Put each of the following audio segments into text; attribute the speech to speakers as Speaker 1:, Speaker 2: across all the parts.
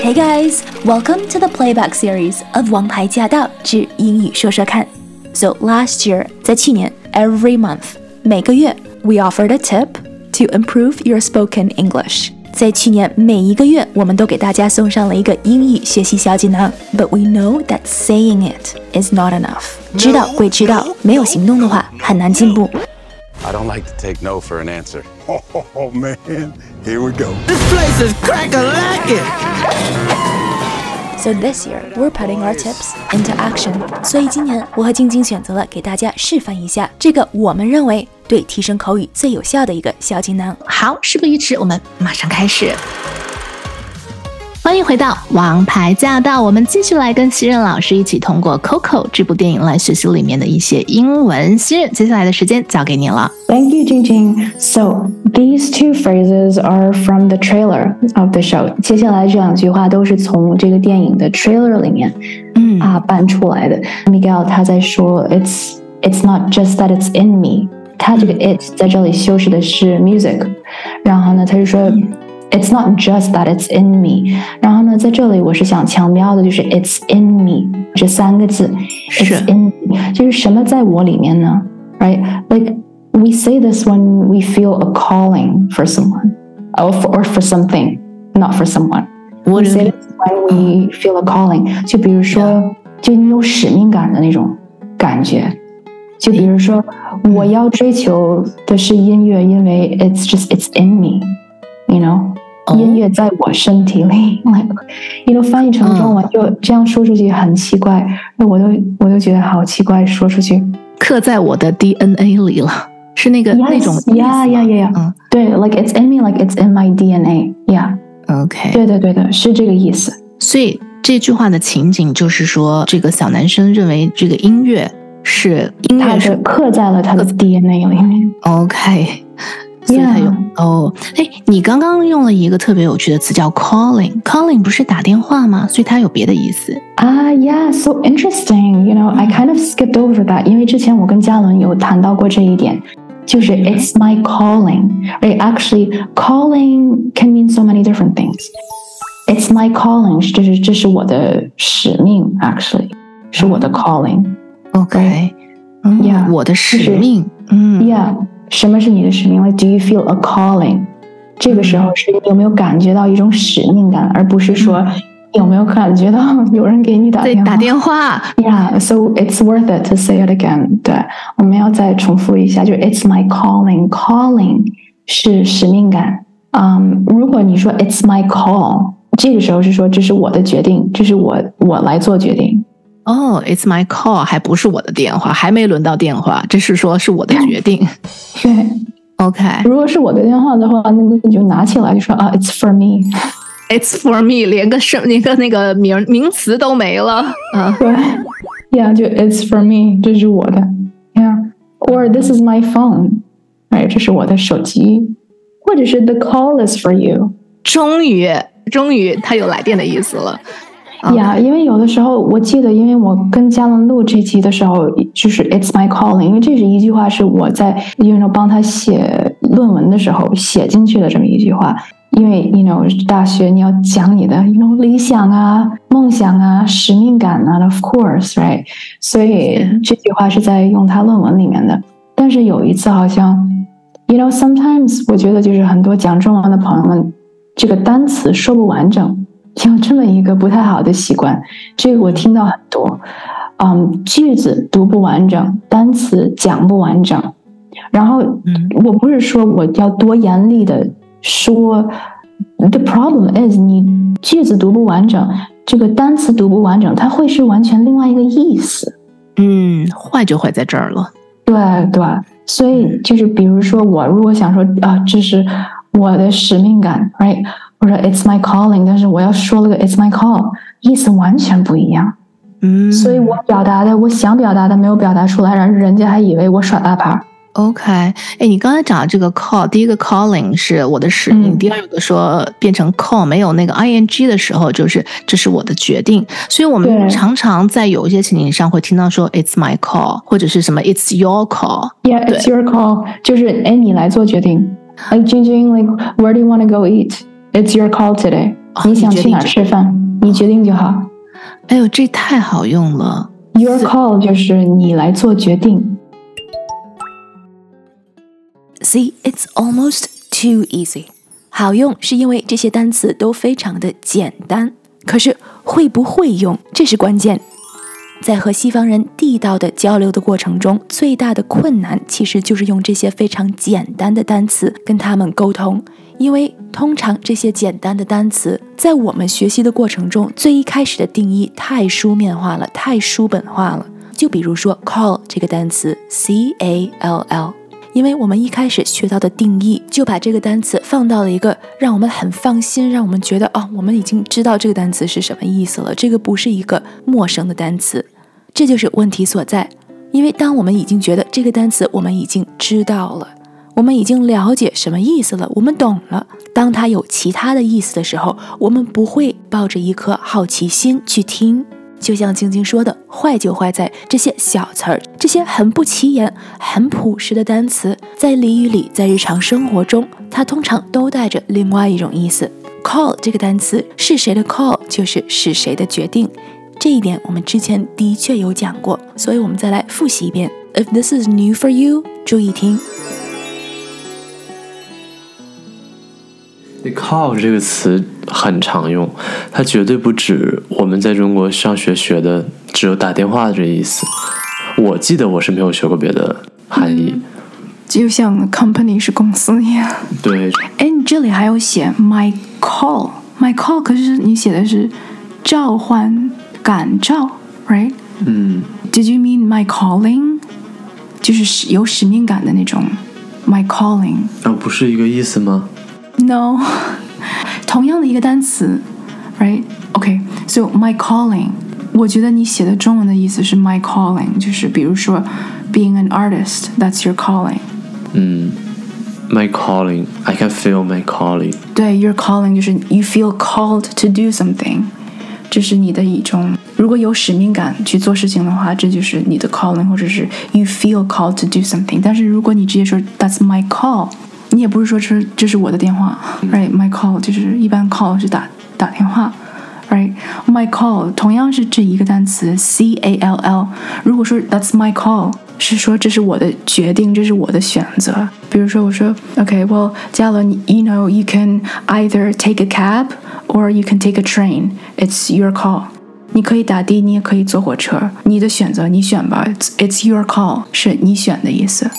Speaker 1: Hey guys, welcome to the playback series of 王牌驾到之英语说说看。So last year，在去年，every month，每个月，we offered a tip to improve your spoken English。在去年每一个月，我们都给大家送上了一个英语学习小锦囊。But we know that saying it is not enough。知道归知道，没有行动的话，很难进步。
Speaker 2: I don't like to take no for an answer.
Speaker 3: Oh, man, here we go.
Speaker 4: This place is crack a lacking.
Speaker 1: So this year we're putting our tips into action。所以今年我和晶晶选择了给大家示范一下这个我们认为对提升口语最有效的一个小技能。
Speaker 5: 好，事不宜迟，我们马上开始。欢迎回到《王牌驾到》，我们继续来跟西任老师一起通过《Coco》这部电影来学习里面的一些英文。西任，接下来的时间交给你了。
Speaker 6: Thank you, Jingjing. So these two phrases are from the trailer of the show. 接下来这两句话都是从这个电影的 trailer 里面
Speaker 5: 嗯
Speaker 6: 啊搬出来的。Miguel 他在说，It's it's not just that it's in me。他这个 it 在这里修饰的是 music，然后呢，他就说。It's not just that it's in me，然后呢，在这里我是想强调的就是 it's in me 这三个字
Speaker 5: 是，
Speaker 6: it's in me，就是什么在我里面呢？Right，like we say this when we feel a calling for someone, or for, or for something, not for someone.
Speaker 5: What
Speaker 6: we
Speaker 5: do you
Speaker 6: say
Speaker 5: mean?
Speaker 6: this when we feel a calling. 就比如说，就你有使命感的那种感觉。就比如说，我要追求的是音乐，因为 it's just it's in me, you know.
Speaker 5: 哦。
Speaker 6: 音乐在我身体里，like you know，翻译成中文就这样说出去很奇怪，那我都我都觉得好奇怪，说出去。
Speaker 5: 刻在我的 DNA 里了，是那个那种
Speaker 6: 呀呀呀呀，
Speaker 5: 嗯。
Speaker 6: 对，like it's in me, like it's in my
Speaker 5: DNA，yeah，，OK。
Speaker 6: 对的对的，是这个意思。
Speaker 5: 所以这句话的情景就是说，这个小男生认为这个音乐是音乐是
Speaker 6: 刻在了他的 DNA 里。面。
Speaker 5: OK，所以他有
Speaker 6: Yeah
Speaker 5: 哦，哎，你刚刚用了一个特别有趣的词叫 calling，calling 不是打电话吗？所以它有别的意思。
Speaker 6: 啊、yeah,，so interesting. You know, I kind of skipped over that，因为之前我跟嘉伦有谈到过这一点，就是 it's my calling. Right? Actually, calling can mean so many different things. It's my calling，这是这是我的使命，actually 是我的 calling。
Speaker 5: OK，嗯
Speaker 6: Yeah，
Speaker 5: 我的使命，嗯
Speaker 6: Yeah， 什么是你的使命？Like, do you feel a calling？这个时候是你有没有感觉到一种使命感，而不是说有没有感觉到有人给你打
Speaker 5: 对，
Speaker 6: 电话。
Speaker 5: 打电话
Speaker 6: ，Yeah, so it's worth it to say it again. 对，我们要再重复一下，就是 It's my calling. Calling 是使命感。嗯，如果你说 It's my call，这个时候是说这是我的决定，这是我我来做决定。
Speaker 5: 哦，It's my call，还不是我的电话，还没轮到电话，这是说是我的决定。
Speaker 6: 对，
Speaker 5: OK，It's
Speaker 6: 如果是我的电话的话，那那你就拿起来就说啊，It's for me，It's。
Speaker 5: for me，连个什连个那个名名词都没了。嗯
Speaker 6: 对，Yeah，就 It's for me，这是我的。Yeah，or This is my phone，哎，这是我的手机，或者是 The call is for you。
Speaker 5: 终于，终于，他有来电的意思了。啊
Speaker 6: 呀因为有的时候我记得，因为我跟嘉伦录这期的时候，就是 It's my calling，因为这是一句话是我在 you know 帮他写论文的时候写进去的这么一句话。因为 you know 大学你要讲你的 you know 理想啊、梦想啊、使命感啊，of course right，所以这句话是在用他论文里面的。但是有一次好像 you know sometimes 我觉得就是很多讲中文的朋友们，这个单词说不完整。有这么一个不太好的习惯，这个我听到很多，嗯，句子读不完整，单词讲不完整，然后
Speaker 5: 嗯。
Speaker 6: 我不是说我要多严厉的说，the problem is 你句子读不完整，这个单词读不完整，它会是完全另外一个意思，
Speaker 5: 嗯，坏就坏在这儿了。
Speaker 6: 对对，所以就是比如说我如果想说啊，这是我的使命感，right，或者 it's my calling，但是我要说了个 it's my call，意思完全不一样。
Speaker 5: 嗯，
Speaker 6: 所以我表达的，我想表达的没有表达出来，然后人家还以为我耍大牌。
Speaker 5: OK，哎，你刚才讲的这个 call，第一个 calling 是我的使命，
Speaker 6: 嗯
Speaker 5: 第二个说变成 call 没有那个 ing 的时候，就是这是我的决定。所以我们常常在有一些情景上会听到说 it's my call，或者是什么 it's your call。
Speaker 6: Yeah, it's your call，就是哎，你来做决定 Like Jing like where do you want to go eat? It's your call today.
Speaker 5: 哦
Speaker 6: 你想去哪儿吃饭？你决定就好。
Speaker 5: 哎呦，这太好用了。
Speaker 6: Your call 就是你来做决定。
Speaker 1: See, it's almost too easy. 好用是因为这些单词都非常的简单，可是会不会用，这是关键。在和西方人地道的交流的过程中，最大的困难其实就是用这些非常简单的单词跟他们沟通，因为通常这些简单的单词在我们学习的过程中，最一开始的定义太书面化了，太书本化了。就比如说 call 这个单词，c a l l。因为我们一开始学到的定义，就把这个单词放到了一个让我们很放心，让我们觉得哦，我们已经知道这个单词是什么意思了，这个不是一个陌生的单词，这就是问题所在。因为当我们已经觉得这个单词我们已经知道了，我们已经了解什么意思了，我们懂了，当它有其他的意思的时候，我们不会抱着一颗好奇心去听。就像晶晶说的，坏就坏在这些小词儿，这些很不起眼、很朴实的单词，在俚语里，在日常生活中，它通常都带着另外一种意思。call 这个单词是谁的 call，就是是谁的决定。这一点我们之前的确有讲过，所以我们再来复习一遍。If this is new for you，注意听。
Speaker 7: call 这个词很常用，它绝对不止我们在中国上学学的只有打电话的这意思。我记得我是没有学过别的含义。
Speaker 6: 就像 company 是公司一样。
Speaker 7: 对，
Speaker 6: 哎，你这里还有写 my call，my call，可是你写的是召唤、感召，right？
Speaker 7: 嗯，
Speaker 6: Did you mean my calling？就是使有使命感的那种 my calling。
Speaker 7: 啊，不是一个意思吗？
Speaker 6: No，同样的一个单词，right？OK，so、my calling，我觉得你写的中文的意思是 my calling，就是比如说 being an artist，that's your calling。
Speaker 7: 嗯，my calling，I can feel my calling。
Speaker 6: 对，your calling 就是 you feel called to do something， 这是你的一种，如果有使命感去做事情的话，这就是你的 calling，或者是 you feel called to do something。但是如果你直接说 that's my call，你也不是说这是这是我的电话，right？my call 就是一般 call 是打打电话。Right，my call 同样是这一个单词 C A L L。如果说 That's my call，是说这是我的决定，这是我的选择。比如说我说，OK，well，、嘉伦，you know you can either take a cab or you can take a train. It's your call. 你可以打的，你也可以坐火车，你的选择，你选吧。It's it's your call，是你选的意思。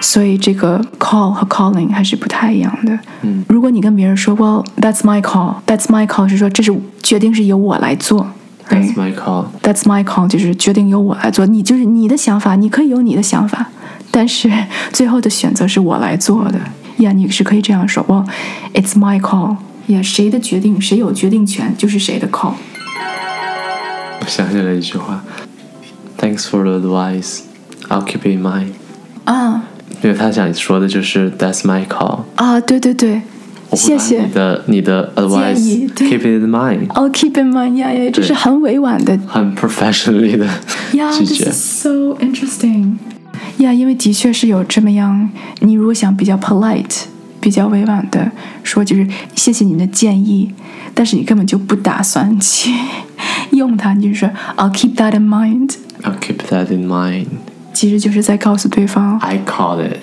Speaker 6: 所以这个 call 和 calling 还是不太一样的。嗯，如果你跟别人说，Well, that's my call, that's my call，是说这是决定是由我来做。
Speaker 7: That's my call。
Speaker 6: That's my call，就是决定由我来做。你就是你的想法，你可以有你的想法，但是最后的选择是我来做的。呀、yeah,，你是可以这样说。Well, it's my call。呀，谁的决定，谁有决定权，就是谁的 call。
Speaker 7: 我想起了一句话，Thanks for the advice, I'll keep it in mind。
Speaker 6: 啊
Speaker 7: 因为他想说的就是 That's my call。
Speaker 6: 啊，对对对，
Speaker 7: 我会把
Speaker 6: 谢谢
Speaker 7: 你。的你的
Speaker 6: 建
Speaker 7: advice
Speaker 6: 议对
Speaker 7: keep it in mind，
Speaker 6: I'll keep in mind，呀呀，这是很委婉的
Speaker 7: 很 professionally 的
Speaker 6: Yeah,
Speaker 7: 拒
Speaker 6: this
Speaker 7: 绝
Speaker 6: is。so interesting. Yeah，因为的确是有这么样。你如果想比较 polite、比较委婉的说，就是谢谢你的建议，但是你根本就不打算去用它，你就是说 I'll keep that in mind，
Speaker 7: I'll keep that in mind。
Speaker 6: 其实就是在告诉对方
Speaker 7: I called it，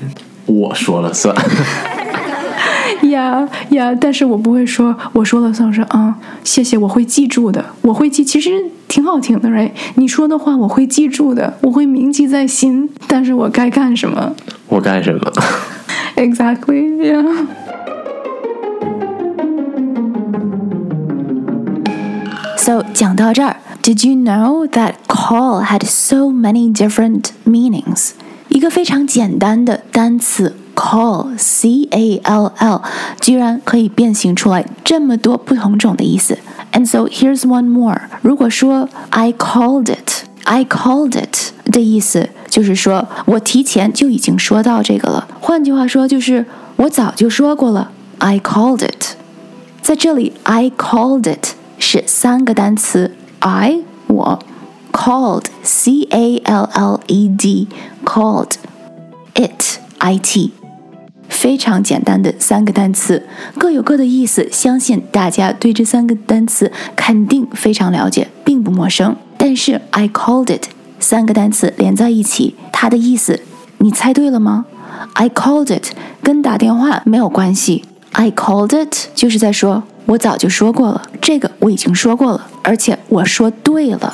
Speaker 7: 我说了算。
Speaker 6: 呀呀，但是我不会说我说了算，我说啊、谢谢，我会记住的，我会记，其实挺好听的，right？你说的话我会记住的，我会铭记在心，但是我该干什么？
Speaker 7: 我干什么
Speaker 6: ？Exactly. Yeah.
Speaker 1: So 讲到这儿，Did you know that call had so many different meanings？一个非常简单的单词 call，c a l l，居然可以变形出来这么多不同种的意思。And so here's one more。如果说 I called it，I called it 的意思就是说我提前就已经说到这个了。换句话说，就是我早就说过了，I called it。在这里，I called it 是三个单词，I 我，called C A L L E D called it I T， 非常简单的三个单词，各有各的意思。相信大家对这三个单词肯定非常了解，并不陌生。但是 I called it 三个单词连在一起，它的意思你猜对了吗？I called it 跟打电话没有关系。I called it 就是在说我早就说过了，这个我已经说过了，而且我说对了。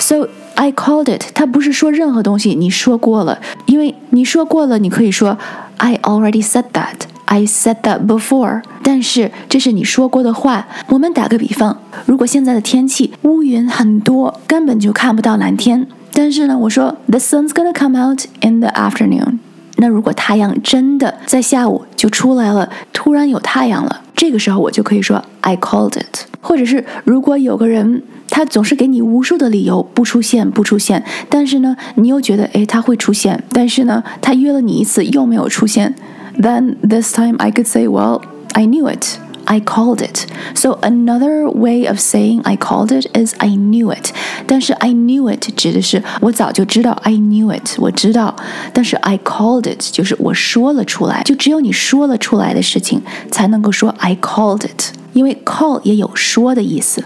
Speaker 1: So I called it，它不是说任何东西你说过了，因为你说过了，你可以说 I already said that。I said that before，但是这是你说过的话。我们打个比方，如果现在的天气乌云很多，根本就看不到蓝天，但是呢，我说 The sun's gonna come out in the afternoon。那如果太阳真的在下午就出来了，突然有太阳了，这个时候我就可以说 I called it。或者是如果有个人他总是给你无数的理由不出现不出现，但是呢，你又觉得诶他会出现，但是呢，他约了你一次又没有出现。then this time I could say, well, I knew it. I called it. So another way of saying I called it is I knew it. 但是 I knew it 指的是我早就知道 I knew it，我知道。但是 I called it 就是我说了出来，就只有你说了出来的事情才能够说 I called it，因为 call 也有说的意思。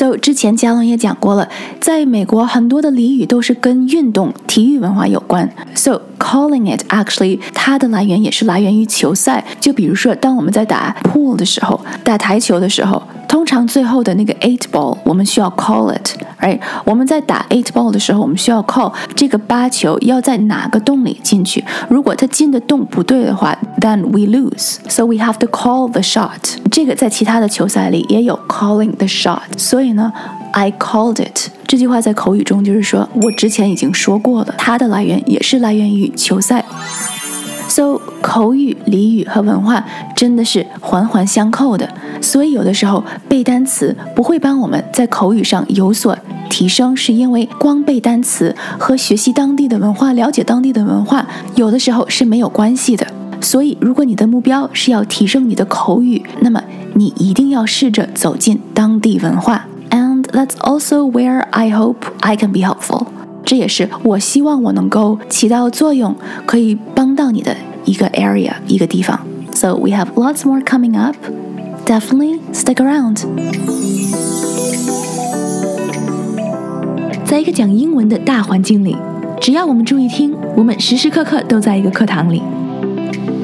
Speaker 1: So 之前嘉龙也讲过了，在美国很多的俚语都是跟运动、体育文化有关。So calling it actually 它的来源也是来源于球赛。就比如说，当我们在打 pool 的时候，打台球的时候。通常最后的那个 eight ball，我们需要 call it，哎我们在打 eight ball 的时候，我们需要 call 这个八球要在哪个洞里进去。如果它进的洞不对的话，then we lose，so we have to call the shot。这个在其他的球赛里也有 calling the shot。所以呢，I called it 这句话在口语中就是说我之前已经说过了，它的来源也是来源于球赛。So 口语、俚语和文化真的是环环相扣的，所以有的时候背单词不会帮我们在口语上有所提升，是因为光背单词和学习当地的文化、了解当地的文化有的时候是没有关系的。所以，如果你的目标是要提升你的口语，那么你一定要试着走进当地文化。And that's also where I hope I can be helpful. 这也是我希望我能够起到作用，可以帮到你的一个 area 一个地方。So we have lots more coming up. Definitely stick around. 在一个讲英文的大环境里，只要我们注意听，我们时时刻刻都在一个课堂里。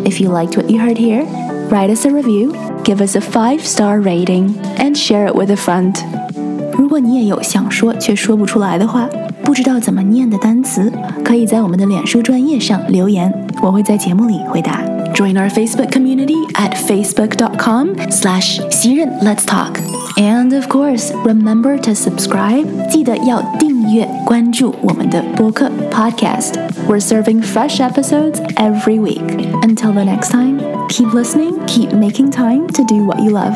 Speaker 1: If you liked what you heard here, write us a review, give us a five-star rating, and share it with a friend. 如果你也有想说却说不出来的话， 不知道怎么念的单词，可以在我们的脸书专业上留言，我会在节目里回答。Join our Facebook community at facebook.com slash 袭人 Let's Talk. And of course, remember to subscribe. 记得要订阅关注我们的播客 podcast. We're serving fresh episodes every week. Until the next time, keep listening, keep making time to do what you love.